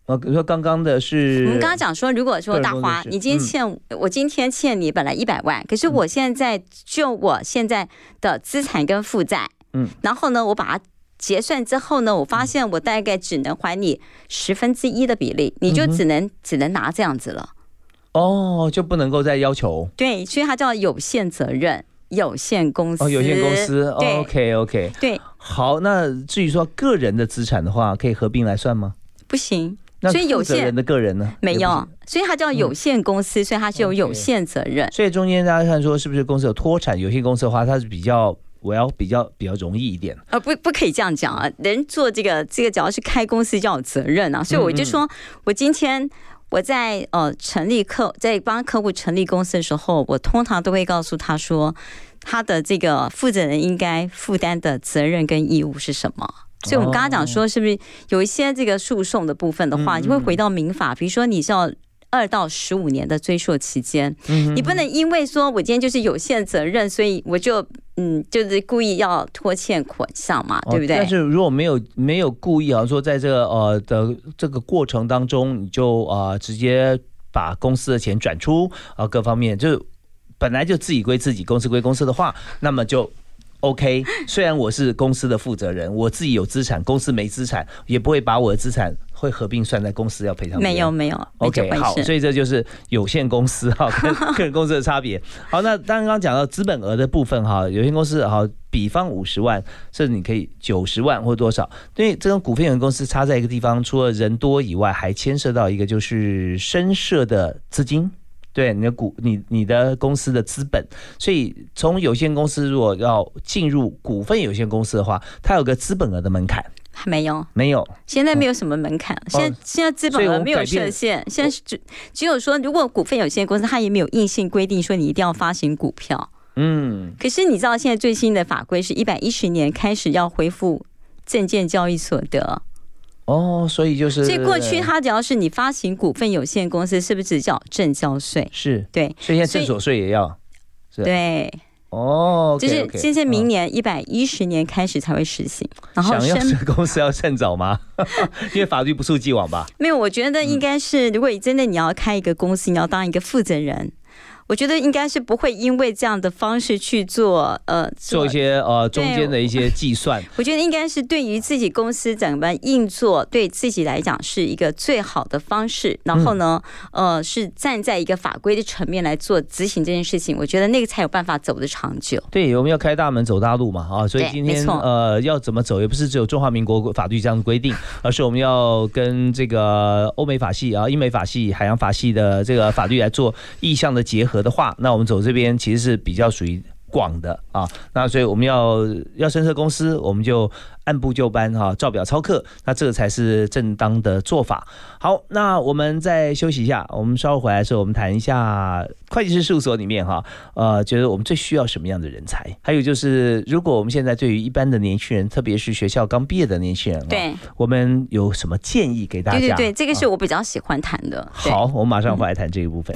呃，比如说刚刚的是，我们刚刚讲说，如果说大华，你今天欠我今天欠你本来一百万，可是我现在就我现在的资产跟负债，嗯，然后呢，我把它结算之后呢，我发现我大概只能还你十分之一的比例，你就只能只能拿这样子了。哦，就不能够再要求。对，所以它叫有限责任有限公司。哦，有限公司。OK OK。对。好，那至于说个人的资产的话，可以合并来算吗？不行。所以有限人的个人呢？没有，所以它叫有限公司，所以它是有有限责任。所以中间大家看说，是不是公司有脱产？有限公司的话，它是比较我要比较比较容易一点。啊，不，不可以这样讲啊！人做这个这个，只要是开公司，就要有责任啊。所以我就说，我今天我在呃成立客，在帮客户成立公司的时候，我通常都会告诉他说，他的这个负责人应该负担的责任跟义务是什么。所以，我们刚刚讲说，是不是有一些这个诉讼的部分的话，就会回到民法，比如说你是要二到十五年的追诉期间，你不能因为说我今天就是有限责任，所以我就嗯，就是故意要拖欠款项嘛，对不对？但是如果没有没有故意，好像说在这个呃的这个过程当中，你就啊直接把公司的钱转出啊，各方面就本来就自己归自己，公司归公司的话，那么就。OK，虽然我是公司的负责人，我自己有资产，公司没资产，也不会把我的资产会合并算在公司要赔偿。没有没有 OK，回好，所以这就是有限公司哈跟个 <laughs> 人公司的差别。好，那刚刚讲到资本额的部分哈，有限公司哈，比方五十万，甚至你可以九十万或多少，因为这种股份有限公司差在一个地方，除了人多以外，还牵涉到一个就是深设的资金。对你的股，你你的公司的资本，所以从有限公司如果要进入股份有限公司的话，它有个资本额的门槛，还没有。没有。现在没有什么门槛，现在现在资本额没有设限，现在是只只有说，如果股份有限公司，它也没有硬性规定说你一定要发行股票。嗯，可是你知道，现在最新的法规是一百一十年开始要恢复证券交易所得，哦，所以就是，所以过去它只要是你发行股份有限公司，是不是只缴证交税？是对，所以现在证所税也要，是，对，哦，就是现在明嗯年一百一十年开始才会实行，然后想要公司要趁早吗？<laughs> 因为法律不溯既往吧。没有，我觉得应该是，如果真的你要开一个公司，你要当一个负责人，我觉得应该是不会因为这样的方式去做，呃，做一些呃中间的一些计算，我觉得应该是对于自己公司怎么运作，对自己来讲是一个最好的方式。然后呢，嗯呃，是站在一个法规的层面来做执行这件事情，我觉得那个才有办法走得长久。对，我们要开大门走大路嘛，啊，所以今天呃要怎么走，也不是只有中华民国法律这样规定，而是我们要跟这个欧美法系啊、英美法系、海洋法系的这个法律来做意向的结合的话，那我们走这边其实是比较属于。广的啊，那所以我们要要深设公司，我们就按部就班哈、照表操课，那这个才是正当的做法。好，那我们再休息一下，我们稍后回来的时候，我们谈一下会计师事务所里面哈，呃，觉得我们最需要什么样的人才？还有就是，如果我们现在对于一般的年轻人，特别是学校刚毕业的年轻人，啊对，我们有什么建议给大家？对对对，这个是啊我比较喜欢谈的。对好，我们马上回来谈这一部分。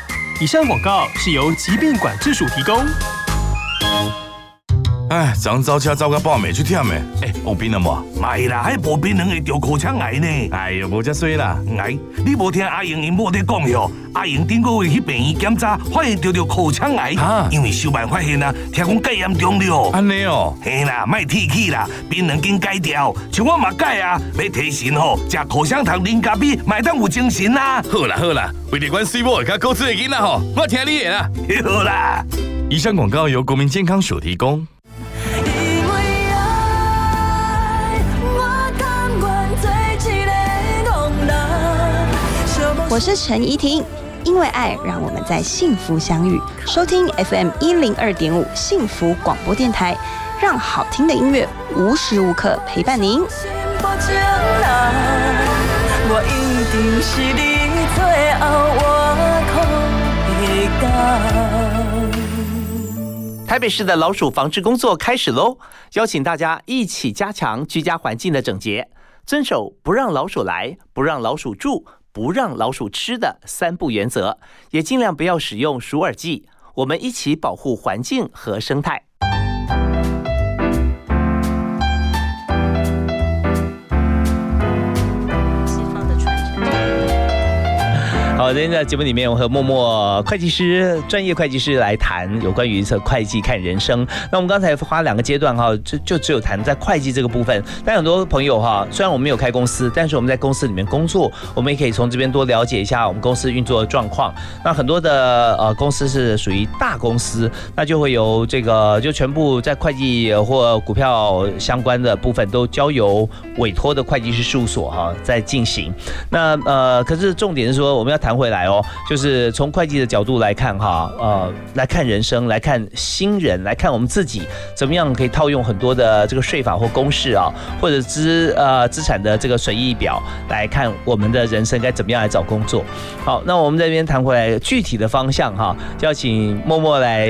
以上广告是由疾病管制署提供。哎，昨早车走到半暝去忝的，哎，有病了无？没啦，迄无槟榔会得口腔癌呢。哎呦，无遮衰啦！癌，你无听阿英因某在讲哟？阿英顶个月去病院检查，发现得着口腔癌，啊因为小办发现啊，听讲介严重了。安尼哦，嘿啦，卖提起啦，槟榔紧戒掉，像我嘛戒啊，要提神吼，食口香糖啉咖啡，买当有精神啊。好啦好啦，为了管水某甲高子的囡仔吼，我听你的啦。<laughs> 好啦，以上广告由国民健康署提供。我是陈怡婷，因为爱，让我们在幸福相遇。收听 FM 一零二点五幸福广播电台，让好听的音乐无时无刻陪伴您。我一定是你最后我的台北市的老鼠防治工作开始喽，邀请大家一起加强居家环境的整洁，遵守不让老鼠来、不让老鼠住、不让老鼠吃的三不原则，也尽量不要使用鼠饵剂。我们一起保护环境和生态。好，今天在节目里面，我和默默会计师、专业会计师来谈有关于这会计看人生。那我们刚才花两个阶段哈，就就只有谈在会计这个部分。但很多朋友哈，虽然我们没有开公司，但是我们在公司里面工作，我们也可以从这边多了解一下我们公司运作的状况。那很多的呃公司是属于大公司，那就会有这个就全部在会计或股票相关的部分都交由委托的会计师事务所哈在进行。那呃，可是重点是说我们要谈谈回来哦，就是从会计的角度来看哈，呃，来看人生，来看新人，来看我们自己怎么样可以套用很多的这个税法或公式啊，或者资呃资产的这个损益表来看我们的人生该怎么样来找工作。好，那我们这边谈回来具体的方向哈，就要请默默来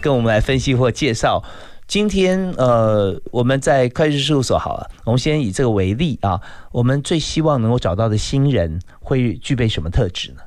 跟我们来分析或介绍。今天呃，我们在会计事务所好了，我们先以这个为例啊，我们最希望能够找到的新人会具备什么特质呢？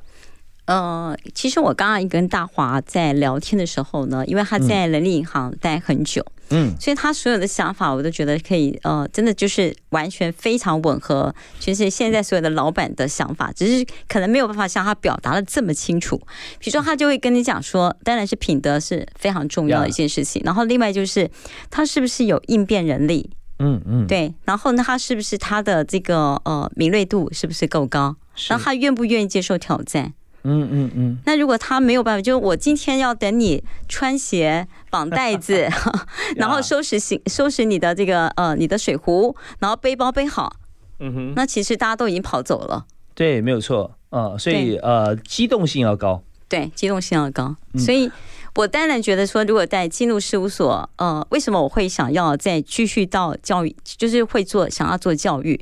呃，其实我刚刚跟大华在聊天的时候呢，因为他在人力银行待很久，嗯，所以他所有的想法我都觉得可以，呃，真的就是完全非常吻合，就是现在所有的老板的想法，只是可能没有办法向他表达的这么清楚。比如说，他就会跟你讲说，当然是品德是非常重要的一件事情，然后另外就是他是不是有应变能力，嗯嗯，对，然后呢，他是不是他的这个呃敏锐度是不是够高，然后他愿不愿意接受挑战。嗯嗯嗯，那如果他没有办法，就是我今天要等你穿鞋、绑带子，<laughs> 然后收拾行、收拾你的这个呃你的水壶，然后背包背好，嗯哼，那其实大家都已经跑走了。对，没有错，呃，所以呃机动性要高，对，机动性要高。所以我当然觉得说，如果在进入事务所，呃，为什么我会想要再继续到教育，就是会做想要做教育。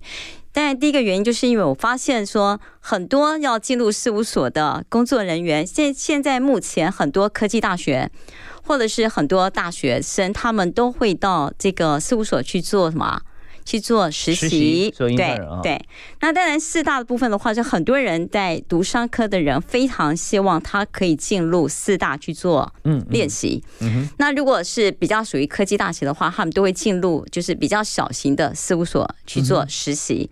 但第一个原因就是因为我发现说，很多要进入事务所的工作人员，现现在目前很多科技大学，或者是很多大学生，他们都会到这个事务所去做什么？去做实习，对对。那当然，四大的部分的话，就很多人在读商科的人非常希望他可以进入四大去做嗯练习。嗯那如果是比较属于科技大学的话，他们都会进入就是比较小型的事务所去做实习。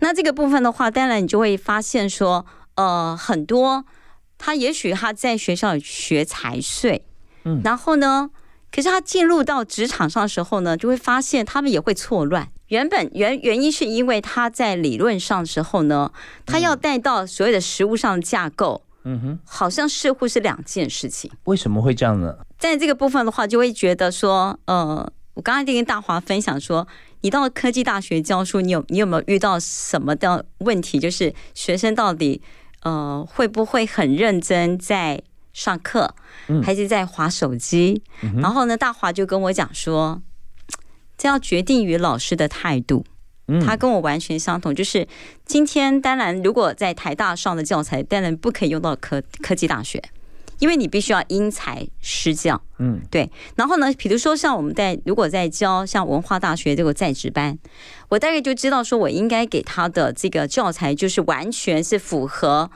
那这个部分的话，当然你就会发现说，呃，很多他也许他在学校学财税，嗯，然后呢，可是他进入到职场上的时候呢，就会发现他们也会错乱。原本原原因是因为他在理论上的时候呢，他要带到所有的实物上的架构，嗯哼，好像似乎是两件事情。为什么会这样呢？在这个部分的话，就会觉得说，呃，我刚才在跟大华分享说，你到科技大学教书，你有你有没有遇到什么的问题？就是学生到底呃会不会很认真在上课，还是在划手机？然后呢，大华就跟我讲说。这要决定于老师的态度，他跟我完全相同。就是今天，当然，如果在台大上的教材，当然不可以用到科科技大学，因为你必须要因材施教。嗯，对。然后呢，比如说像我们在如果在教像文化大学这个在职班，我大概就知道说我应该给他的这个教材就是完全是符合。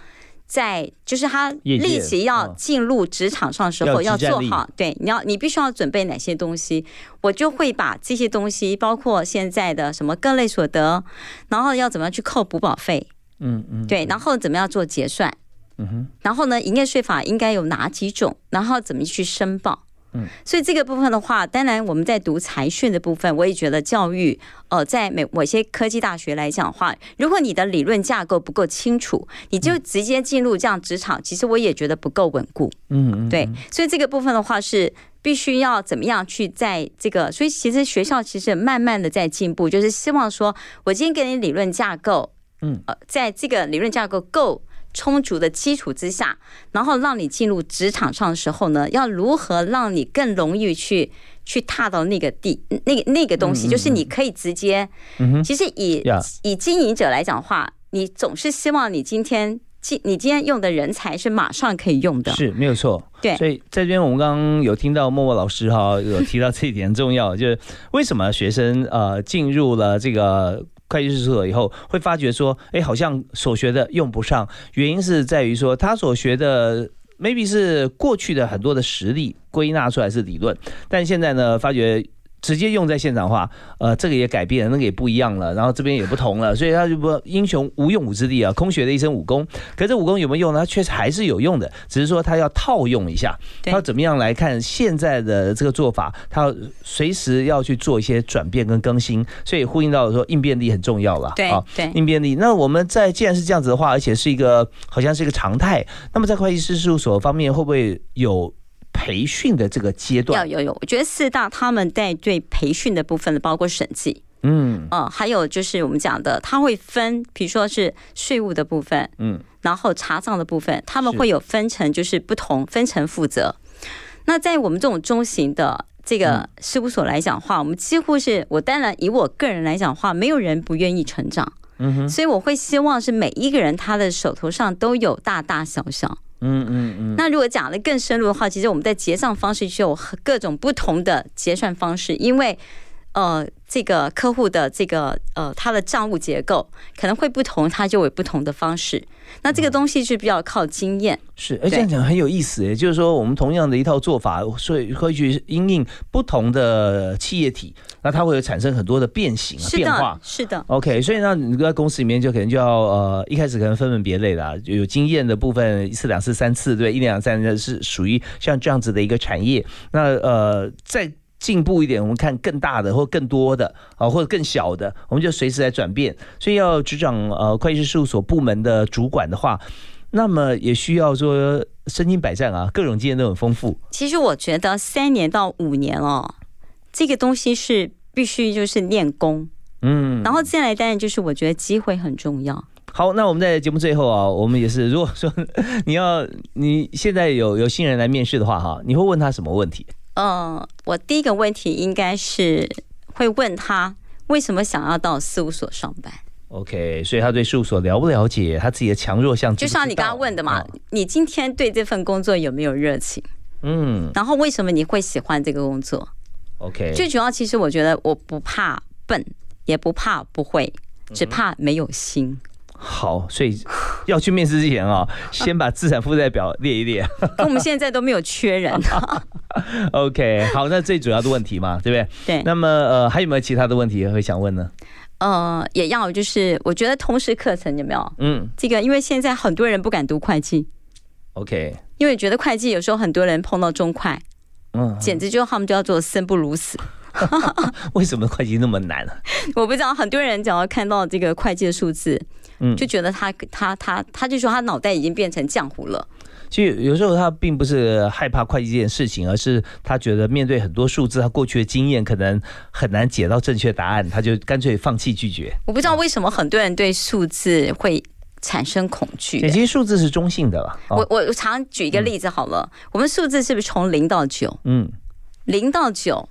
在就是他立即要进入职场上的时候，要做好对，你要你必须要准备哪些东西，我就会把这些东西，包括现在的什么各类所得，然后要怎么样去扣补保费，嗯嗯，对，然后怎么样做结算，嗯哼，然后呢，营业税法应该有哪几种，然后怎么去申报。嗯，所以这个部分的话，当然我们在读财讯的部分，我也觉得教育，呃，在某某些科技大学来讲的话，如果你的理论架构不够清楚，你就直接进入这样职场，其实我也觉得不够稳固。嗯嗯，对，所以这个部分的话是必须要怎么样去在这个，所以其实学校其实慢慢的在进步，就是希望说我今天给你理论架构，嗯，呃，在这个理论架构够。充足的基础之下，然后让你进入职场上的时候呢，要如何让你更容易去去踏到那个地那个那个东西，就是你可以直接。其实以以经营者来讲的话，你总是希望你今天今你今天用的人才是马上可以用的，是没有错。对，所以在这边我们刚刚有听到默默老师哈有提到这一点很重要，就是为什么学生呃进入了这个。会计师所以后会发觉说，哎，好像所学的用不上，原因是在于说他所学的 maybe 是过去的很多的实例归纳出来是理论，但现在呢发觉。直接用在现场化，呃，这个也改变了，那个也不一样了，然后这边也不同了，<laughs> 所以他就不英雄无用武之地啊，空学的一身武功，可是武功有没有用呢？确实还是有用的，只是说他要套用一下，他要怎么样来看现在的这个做法，他要随时要去做一些转变跟更新，所以呼应到说应变力很重要了，对啊，对，应变力。那我们在既然是这样子的话，而且是一个好像是一个常态，那么在会计师事务所方面会不会有？培训的这个阶段。要有有，我觉得四大他们在对培训的部分呢，包括审计，嗯，哦，还有就是我们讲的，他会分，比如说是税务的部分，嗯，然后查账的部分，他们会有分成，就是不同分成负责。那在我们这种中型的这个事务所来讲话，我们几乎是我当然以我个人来讲话，没有人不愿意成长，所以我会希望是每一个人他的手头上都有大大小小，嗯嗯嗯。那如果讲的更深入的话，其实我们在结账方式就有各种不同的结算方式，因为。呃，这个客户的这个呃，他的账务结构可能会不同，他就有不同的方式。那这个东西是比较靠经验。是，而这样讲很有意思，也就是说，我们同样的一套做法，所以会去因应不同的企业体，那它会有产生很多的变形变化。是的。OK，所以呢，你在公司里面就可能就要呃，一开始可能分门别类的，有经验的部分一次、两次、三次，对，一两三次是属于像这样子的一个产业。那呃，在进步一点，我们看更大的或更多的啊，或者更小的，我们就随时来转变。所以要执掌呃会计师事务所部门的主管的话，那么也需要说身经百战啊，各种经验都很丰富。其实我觉得三年到五年哦，这个东西是必须就是练功，嗯，然后接下来当然就是我觉得机会很重要。好，那我们在节目最后啊，我们也是如果说你要你现在有有新人来面试的话哈，你会问他什么问题？嗯，我第一个问题应该是会问他为什么想要到事务所上班。OK，所以他对事务所了不了解，他自己的强弱项，就像你刚刚问的嘛，你今天对这份工作有没有热情？嗯，然后为什么你会喜欢这个工作？OK，最主要其实我觉得我不怕笨，也不怕不会，只怕没有心。好，所以要去面试之前啊，<laughs> 先把资产负债表列一列。<laughs> 我们现在都没有缺人。<laughs> OK，好，那最主要的问题嘛，对不对？对。那么呃，还有没有其他的问题会想问呢？呃，也要就是我觉得通识课程有没有？嗯，这个因为现在很多人不敢读会计。OK。因为觉得会计有时候很多人碰到中快，嗯，简直就他们就要做生不如死。为什么会计那么难呢？我不知道，很多人只要看到这个会计的数字。嗯，就觉得他他他他就说他脑袋已经变成浆糊了。其实有时候他并不是害怕会计这件事情，而是他觉得面对很多数字，他过去的经验可能很难解到正确答案，他就干脆放弃拒绝。我不知道为什么很多人对数字会产生恐惧。其实数字是中性的吧？我我常举一个例子好了，我们数字是不是从零到九？嗯，零到九，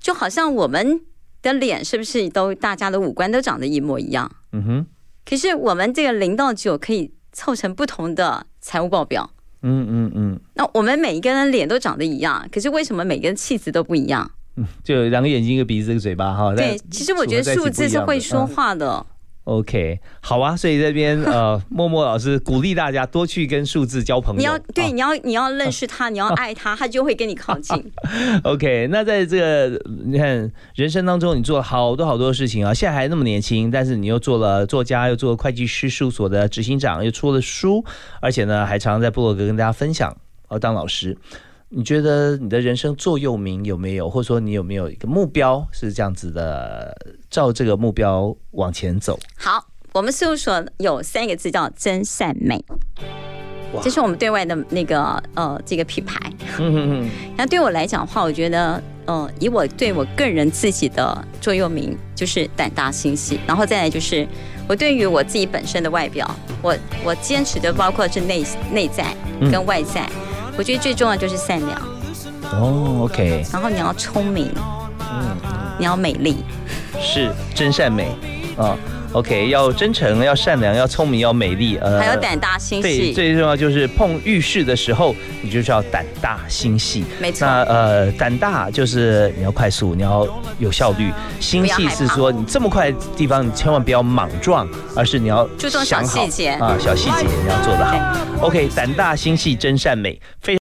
就好像我们的脸是不是都大家的五官都长得一模一样？嗯哼。可是我们这个零到九可以凑成不同的财务报表。嗯嗯嗯。那我们每一个人脸都长得一样，可是为什么每个人气质都不一样？嗯，<laughs> 就两个眼睛、一个鼻子、一个嘴巴哈。对，其实我觉得数字是会说话的。OK，好啊，所以这边 <laughs> 呃，默默老师鼓励大家多去跟数字交朋友。你要对，你要你要认识他，你要爱他，他就会跟你靠近。<laughs> OK，那在这个你看人生当中，你做了好多好多事情啊，现在还那么年轻，但是你又做了作家，又做了会计师事务所的执行长，又出了书，而且呢，还常常在部落格跟大家分享，呃，当老师。你觉得你的人生座右铭有没有，或者说你有没有一个目标是这样子的，照这个目标往前走？好，我们事务所有三个字叫真善美，这是我们对外的那个呃这个品牌。那对我来讲的话，我觉得呃以我对我个人自己的座右铭就是胆大心细，然后再来就是我对于我自己本身的外表，我我坚持的包括是内内在跟外在。我觉得最重要就是善良。哦，OK。然后你要聪明，嗯，你要美丽，是真善美啊。OK，要真诚，要善良，要聪明，要美丽，呃，还有胆大心细。对，最重要就是碰遇事的时候，你就是要胆大心细。没错。那呃，胆大就是你要快速，你要有效率；心细是说你这么快地方，你千万不要莽撞，而是你要注重小细节啊，小细节你要做得好。OK，胆大心细真善美，非。